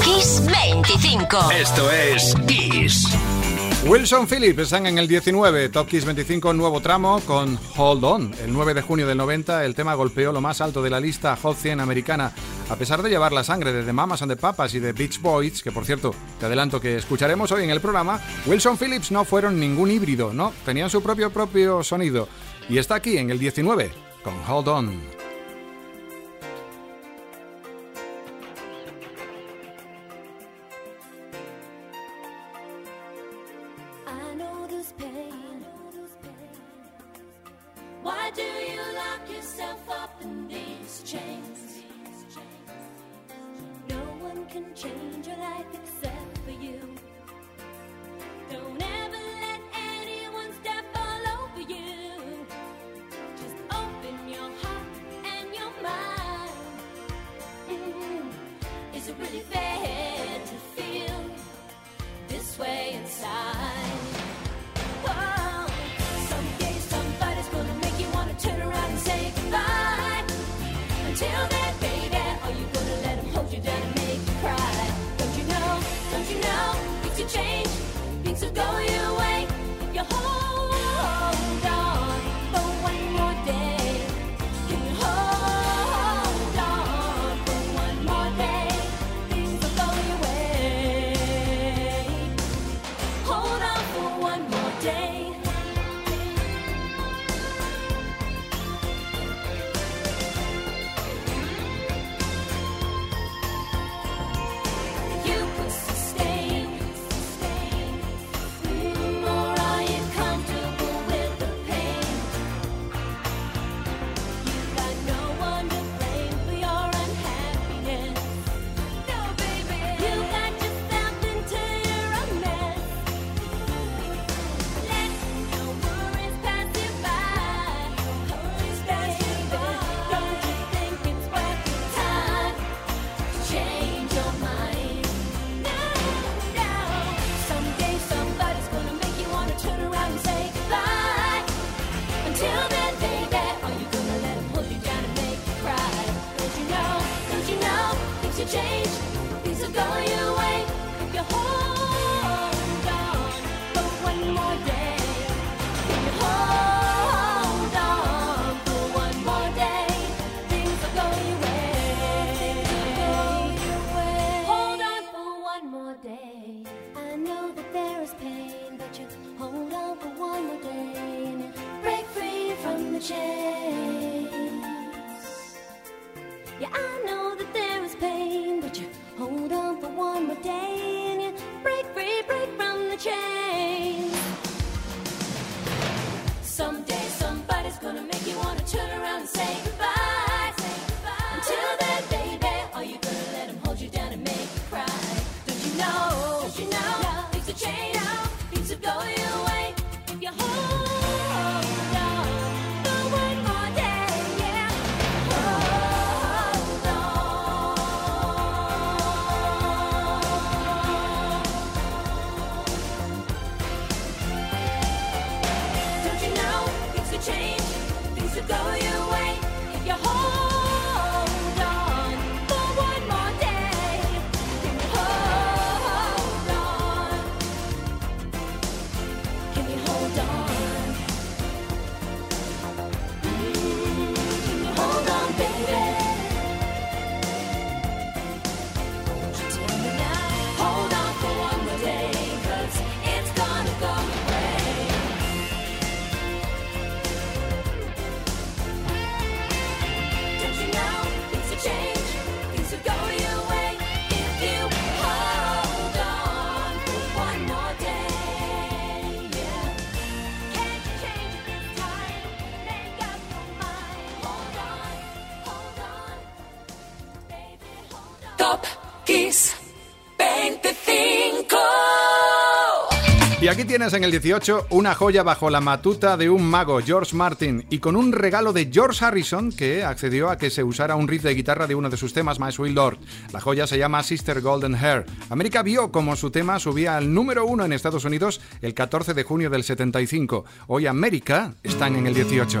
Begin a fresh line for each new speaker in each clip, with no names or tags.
Kiss 25.
Esto es Kiss.
Wilson Phillips están en el 19, Top Kiss 25, nuevo tramo con Hold On. El 9 de junio del 90 el tema golpeó lo más alto de la lista Hot 100 americana, a pesar de llevar la sangre de The Mamas and the Papas y de Beach Boys, que por cierto, te adelanto que escucharemos hoy en el programa, Wilson Phillips no fueron ningún híbrido, no, tenían su propio propio sonido. Y está aquí en el 19 con Hold On. Tienes en el 18 una joya bajo la matuta de un mago, George Martin, y con un regalo de George Harrison que accedió a que se usara un riff de guitarra de uno de sus temas, My Sweet Lord. La joya se llama Sister Golden Hair. América vio como su tema subía al número uno en Estados Unidos el 14 de junio del 75. Hoy América están en el 18.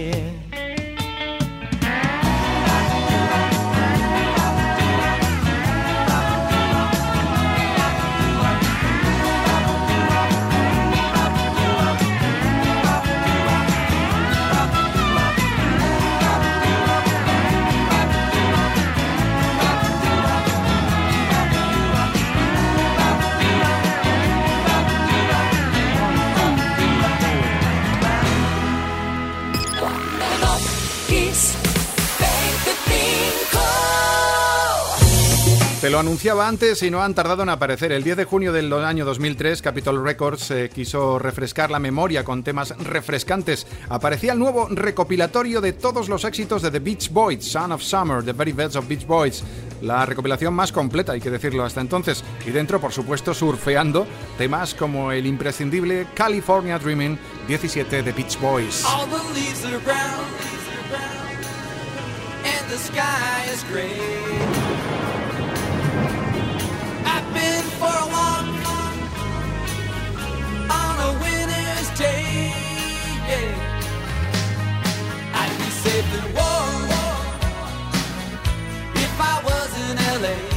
here. Lo anunciaba antes y no han tardado en aparecer. El 10 de junio del año 2003, Capitol Records eh, quiso refrescar la memoria con temas refrescantes. Aparecía el nuevo recopilatorio de todos los éxitos de The Beach Boys, Son of Summer, The Very Best of Beach Boys. La recopilación más completa, hay que decirlo hasta entonces. Y dentro, por supuesto, surfeando temas como el imprescindible California Dreaming 17 de Beach Boys.
All the the sky is gray. Be warm if I was in LA.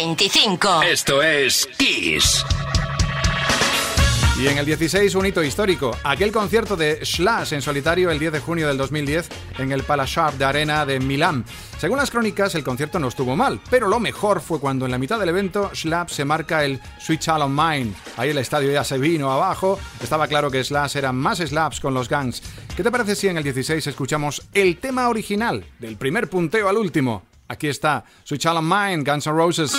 25. Esto es Kiss.
Y en el 16 un hito histórico, aquel concierto de Slash en solitario el 10 de junio del 2010 en el Palasharp de Arena de Milán. Según las crónicas, el concierto no estuvo mal, pero lo mejor fue cuando en la mitad del evento Slash se marca el Sweet Child of Mine. Ahí el estadio ya se vino abajo, estaba claro que Slash eran más slaps con los gangs. ¿Qué te parece si en el 16 escuchamos el tema original, del primer punteo al último? Aquí está, Child of Mine, Guns N' Roses.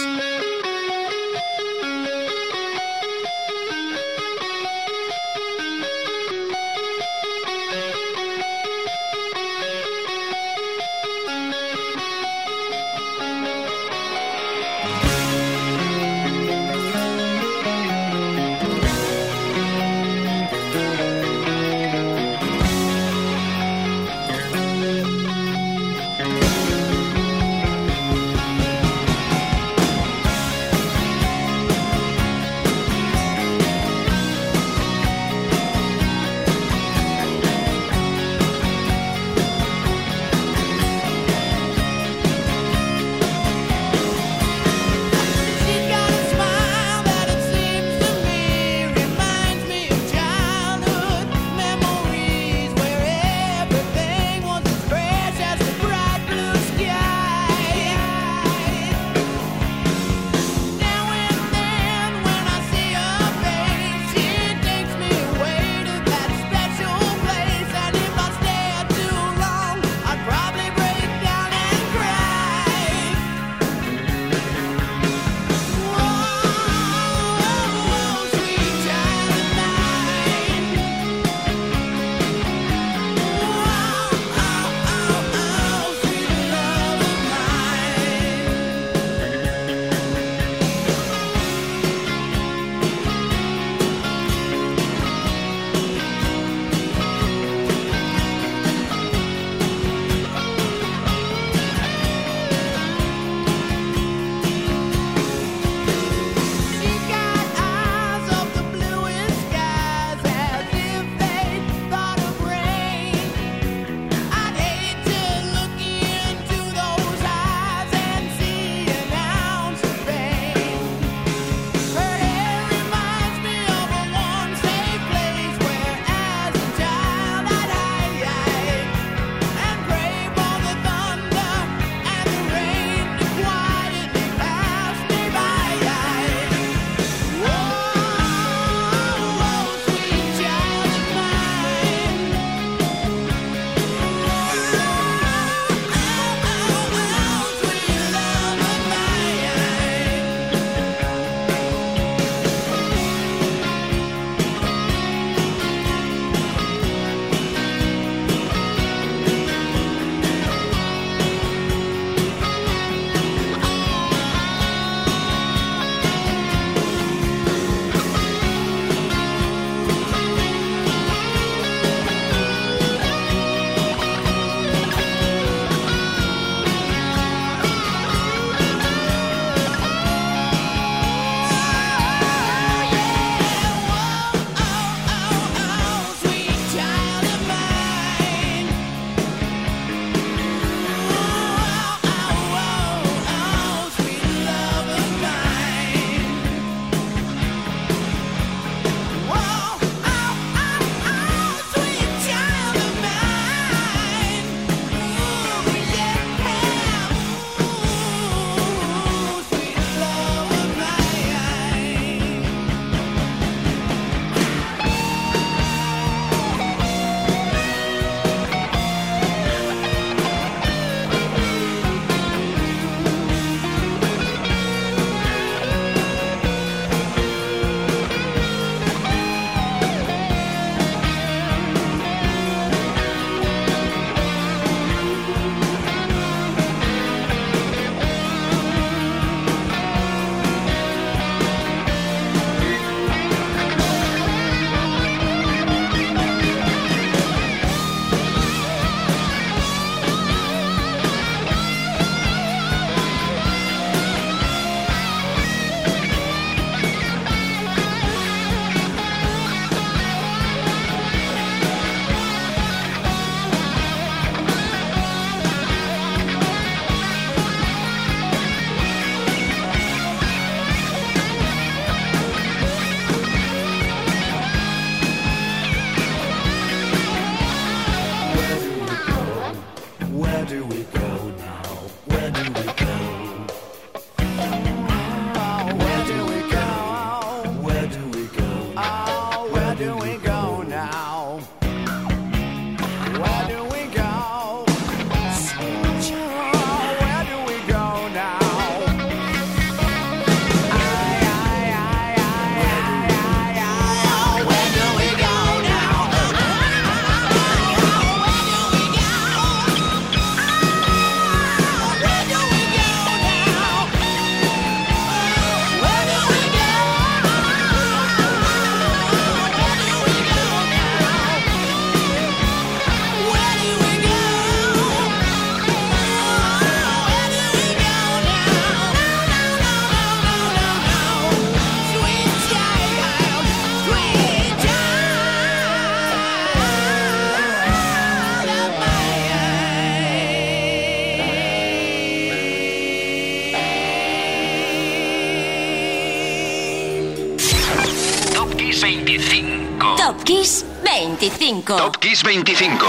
Top Kiss 25.
Top Kiss 25.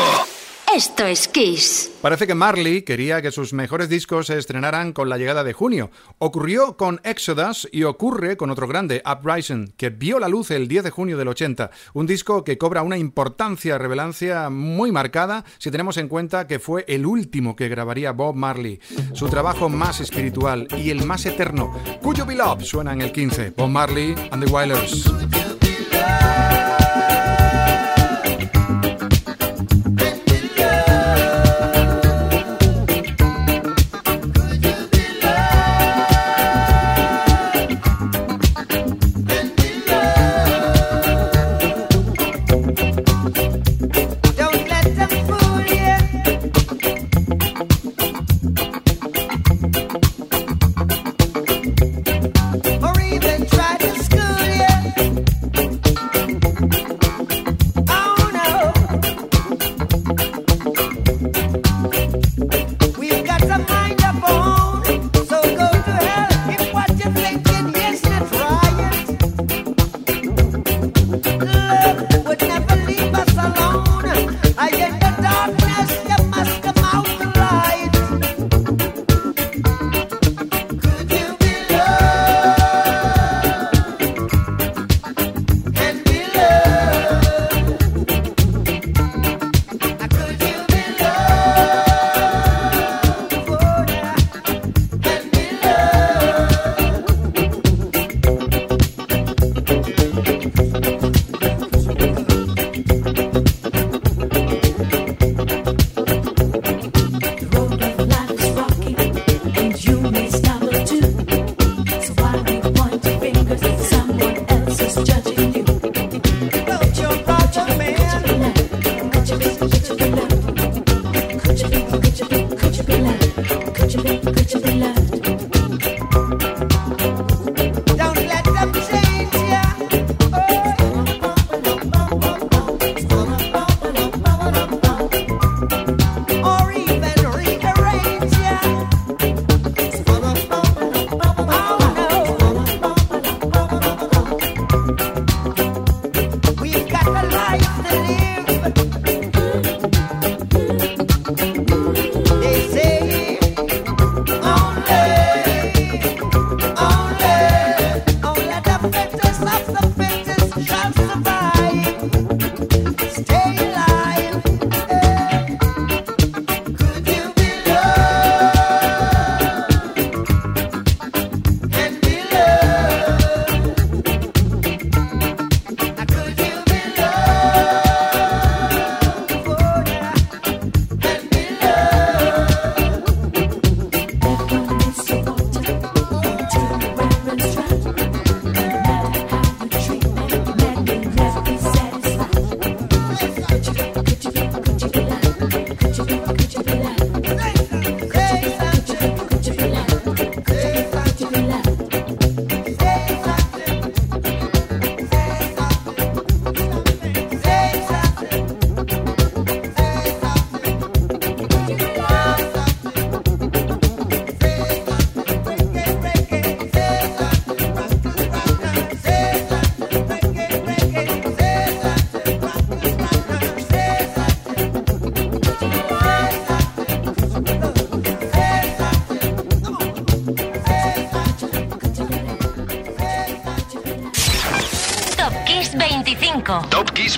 Esto es Kiss.
Parece que Marley quería que sus mejores discos se estrenaran con la llegada de junio. Ocurrió con Exodus y ocurre con otro grande, Uprising, que vio la luz el 10 de junio del 80. Un disco que cobra una importancia, revelancia muy marcada si tenemos en cuenta que fue el último que grabaría Bob Marley. Su trabajo más espiritual y el más eterno. Cuyo Be Love suena en el 15. Bob Marley and the Wailers.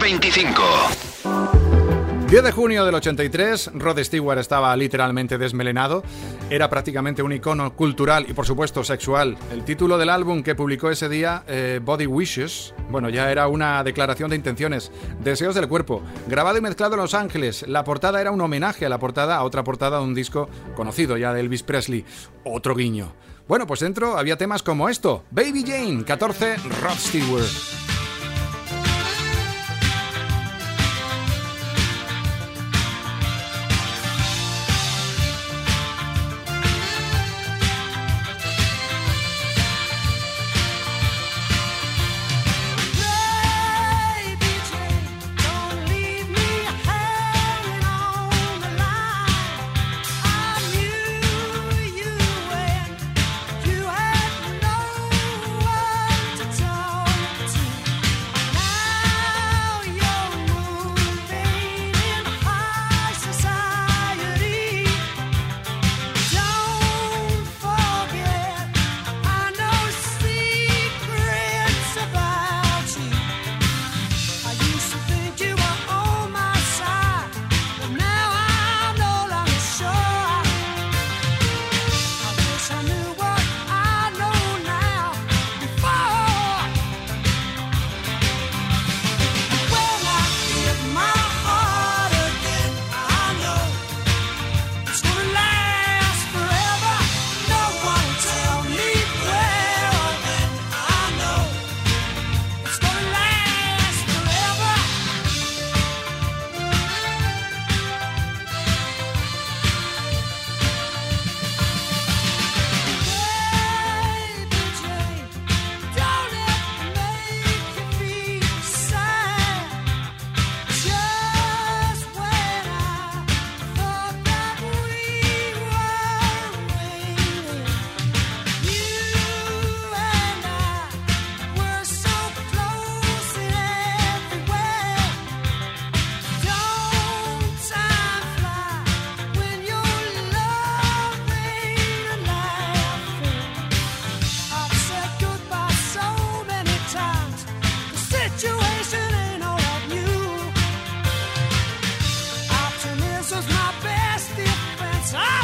25.
10 de junio del 83, Rod Stewart estaba literalmente desmelenado. Era prácticamente un icono cultural y, por supuesto, sexual. El título del álbum que publicó ese día, eh, Body Wishes, bueno, ya era una declaración de intenciones, deseos del cuerpo. Grabado y mezclado en Los Ángeles. La portada era un homenaje a la portada, a otra portada de un disco conocido ya de Elvis Presley. Otro guiño. Bueno, pues dentro había temas como esto: Baby Jane, 14, Rod Stewart. my best defense. I